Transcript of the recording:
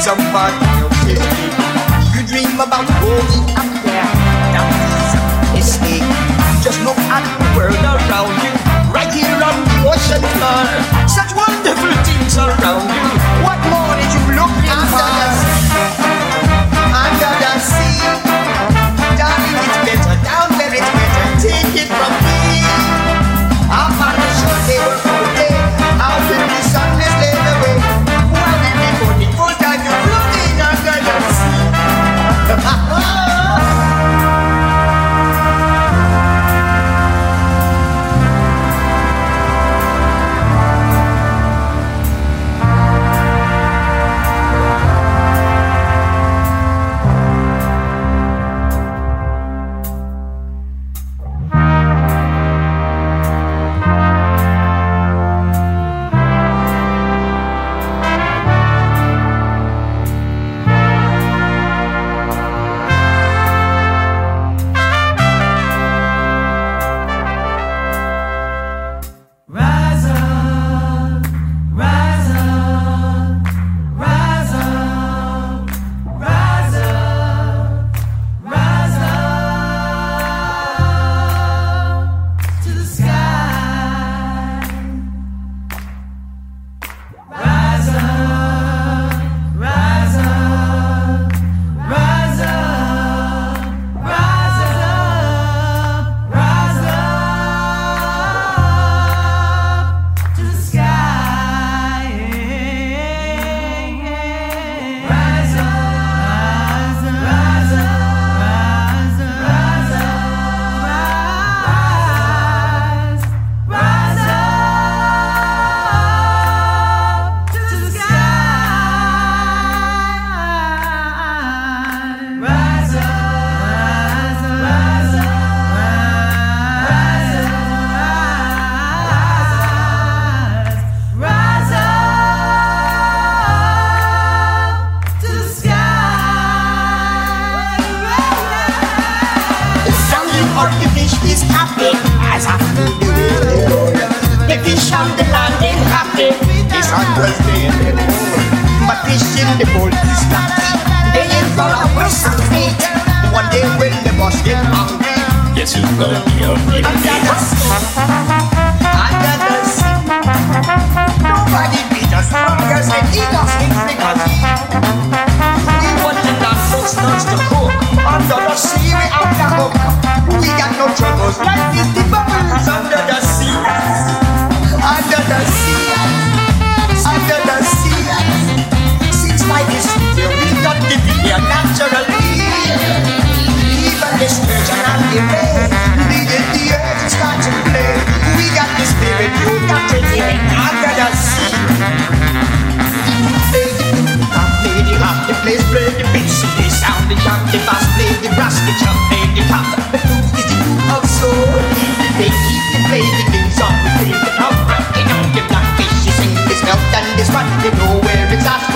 somebody else You dream about going I'm rule. But in the boat is not They ain't for a waste of. One day when the boss get hungry, yes, you gonna be hungry. It's not, you know where it's at.